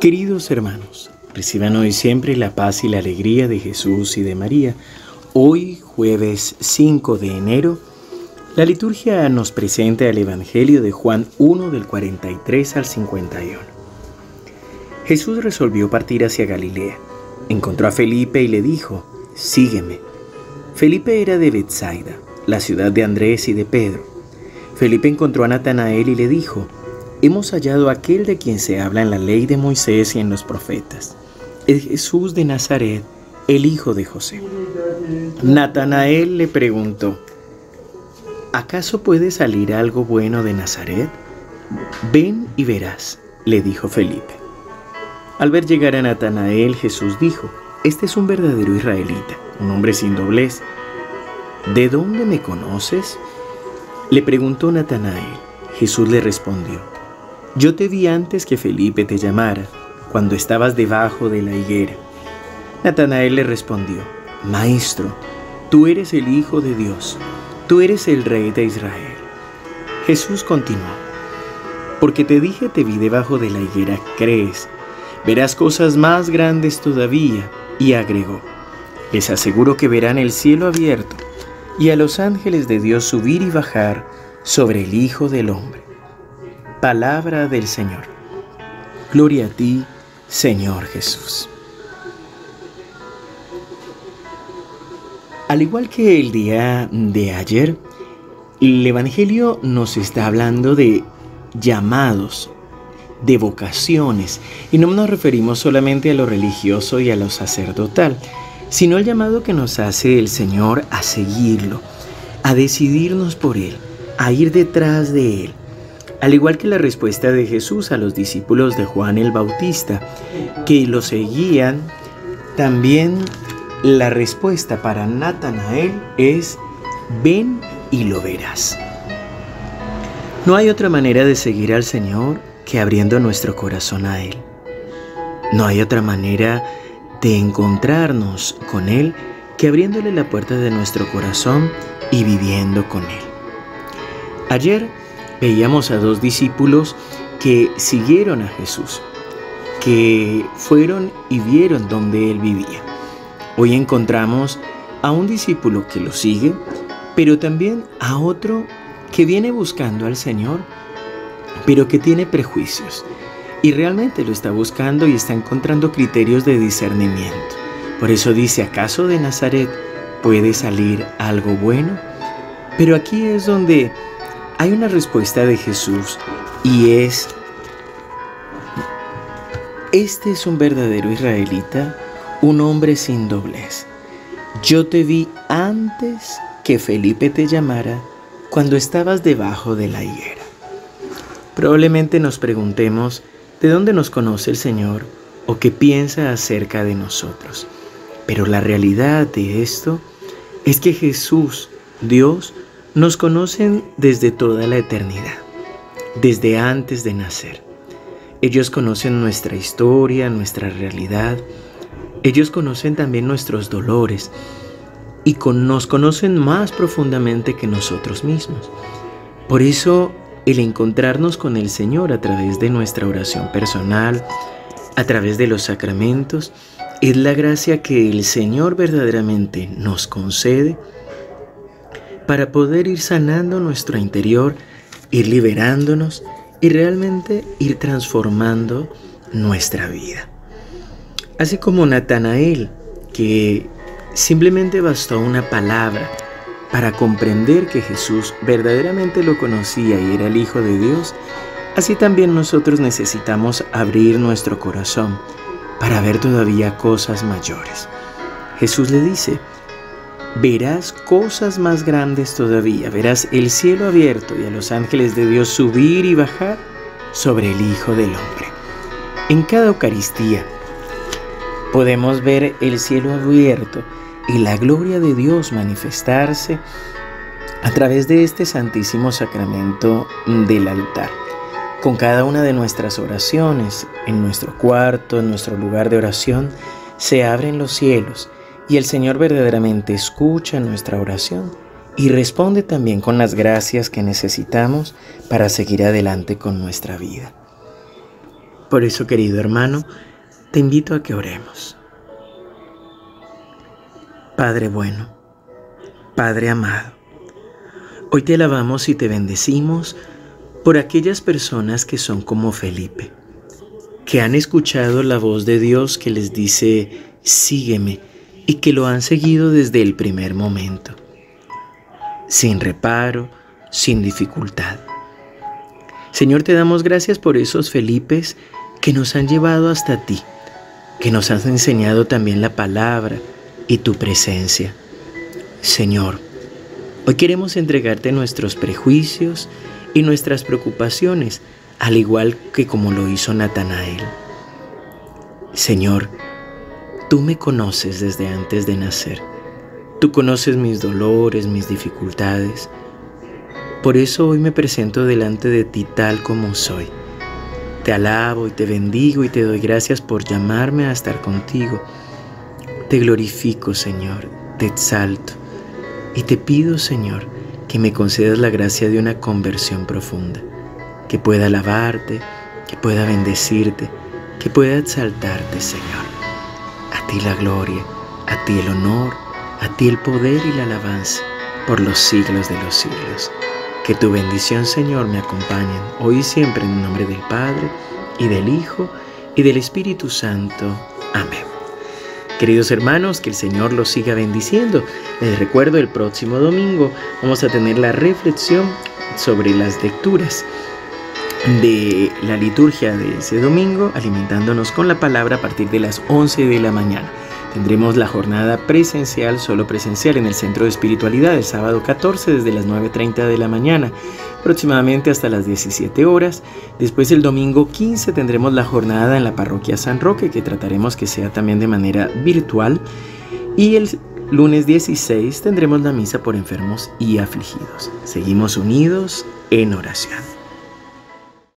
Queridos hermanos, reciban hoy siempre la paz y la alegría de Jesús y de María. Hoy, jueves 5 de enero, la liturgia nos presenta el Evangelio de Juan 1 del 43 al 51. Jesús resolvió partir hacia Galilea. Encontró a Felipe y le dijo, Sígueme. Felipe era de Bethsaida, la ciudad de Andrés y de Pedro. Felipe encontró a Natanael y le dijo, hemos hallado aquel de quien se habla en la ley de Moisés y en los profetas, el Jesús de Nazaret, el hijo de José. Natanael le preguntó, ¿acaso puede salir algo bueno de Nazaret? Ven y verás, le dijo Felipe. Al ver llegar a Natanael, Jesús dijo, este es un verdadero israelita, un hombre sin doblez. ¿De dónde me conoces? Le preguntó Natanael. Jesús le respondió, yo te vi antes que Felipe te llamara, cuando estabas debajo de la higuera. Natanael le respondió, Maestro, tú eres el Hijo de Dios, tú eres el Rey de Israel. Jesús continuó, porque te dije te vi debajo de la higuera, crees, verás cosas más grandes todavía, y agregó, les aseguro que verán el cielo abierto y a los ángeles de Dios subir y bajar sobre el Hijo del Hombre. Palabra del Señor. Gloria a ti, Señor Jesús. Al igual que el día de ayer, el Evangelio nos está hablando de llamados, de vocaciones, y no nos referimos solamente a lo religioso y a lo sacerdotal, sino al llamado que nos hace el Señor a seguirlo, a decidirnos por Él, a ir detrás de Él, al igual que la respuesta de Jesús a los discípulos de Juan el Bautista, que lo seguían, también la respuesta para Natanael es, ven y lo verás. No hay otra manera de seguir al Señor que abriendo nuestro corazón a Él. No hay otra manera de encontrarnos con Él que abriéndole la puerta de nuestro corazón y viviendo con Él. Ayer veíamos a dos discípulos que siguieron a Jesús, que fueron y vieron donde Él vivía. Hoy encontramos a un discípulo que lo sigue, pero también a otro que viene buscando al Señor, pero que tiene prejuicios y realmente lo está buscando y está encontrando criterios de discernimiento. Por eso dice, ¿acaso de Nazaret puede salir algo bueno? Pero aquí es donde hay una respuesta de Jesús y es, este es un verdadero israelita, un hombre sin doblez. Yo te vi antes que Felipe te llamara cuando estabas debajo de la higuera. Probablemente nos preguntemos de dónde nos conoce el Señor o qué piensa acerca de nosotros. Pero la realidad de esto es que Jesús, Dios, nos conocen desde toda la eternidad, desde antes de nacer. Ellos conocen nuestra historia, nuestra realidad. Ellos conocen también nuestros dolores y nos conocen más profundamente que nosotros mismos. Por eso el encontrarnos con el Señor a través de nuestra oración personal, a través de los sacramentos, es la gracia que el Señor verdaderamente nos concede para poder ir sanando nuestro interior, ir liberándonos y realmente ir transformando nuestra vida. Así como Natanael, que simplemente bastó una palabra para comprender que Jesús verdaderamente lo conocía y era el Hijo de Dios, así también nosotros necesitamos abrir nuestro corazón para ver todavía cosas mayores. Jesús le dice, verás cosas más grandes todavía, verás el cielo abierto y a los ángeles de Dios subir y bajar sobre el Hijo del Hombre. En cada Eucaristía podemos ver el cielo abierto y la gloria de Dios manifestarse a través de este santísimo sacramento del altar. Con cada una de nuestras oraciones, en nuestro cuarto, en nuestro lugar de oración, se abren los cielos y el Señor verdaderamente escucha nuestra oración y responde también con las gracias que necesitamos para seguir adelante con nuestra vida. Por eso, querido hermano, te invito a que oremos. Padre bueno, Padre amado, hoy te alabamos y te bendecimos por aquellas personas que son como Felipe, que han escuchado la voz de Dios que les dice, sígueme, y que lo han seguido desde el primer momento, sin reparo, sin dificultad. Señor, te damos gracias por esos Felipes que nos han llevado hasta ti, que nos has enseñado también la palabra y tu presencia. Señor, hoy queremos entregarte nuestros prejuicios y nuestras preocupaciones, al igual que como lo hizo Natanael. Señor, tú me conoces desde antes de nacer. Tú conoces mis dolores, mis dificultades. Por eso hoy me presento delante de ti tal como soy te alabo y te bendigo y te doy gracias por llamarme a estar contigo. Te glorifico, Señor, te exalto y te pido, Señor, que me concedas la gracia de una conversión profunda, que pueda alabarte, que pueda bendecirte, que pueda exaltarte, Señor. Ti la gloria, a ti el honor, a ti el poder y la alabanza por los siglos de los siglos. Que tu bendición, Señor, me acompañe hoy y siempre en el nombre del Padre, y del Hijo, y del Espíritu Santo. Amén. Queridos hermanos, que el Señor los siga bendiciendo. Les recuerdo, el próximo domingo vamos a tener la reflexión sobre las lecturas de la liturgia de ese domingo, alimentándonos con la palabra a partir de las 11 de la mañana. Tendremos la jornada presencial, solo presencial, en el Centro de Espiritualidad el sábado 14 desde las 9.30 de la mañana, aproximadamente hasta las 17 horas. Después el domingo 15 tendremos la jornada en la parroquia San Roque, que trataremos que sea también de manera virtual. Y el lunes 16 tendremos la misa por enfermos y afligidos. Seguimos unidos en oración.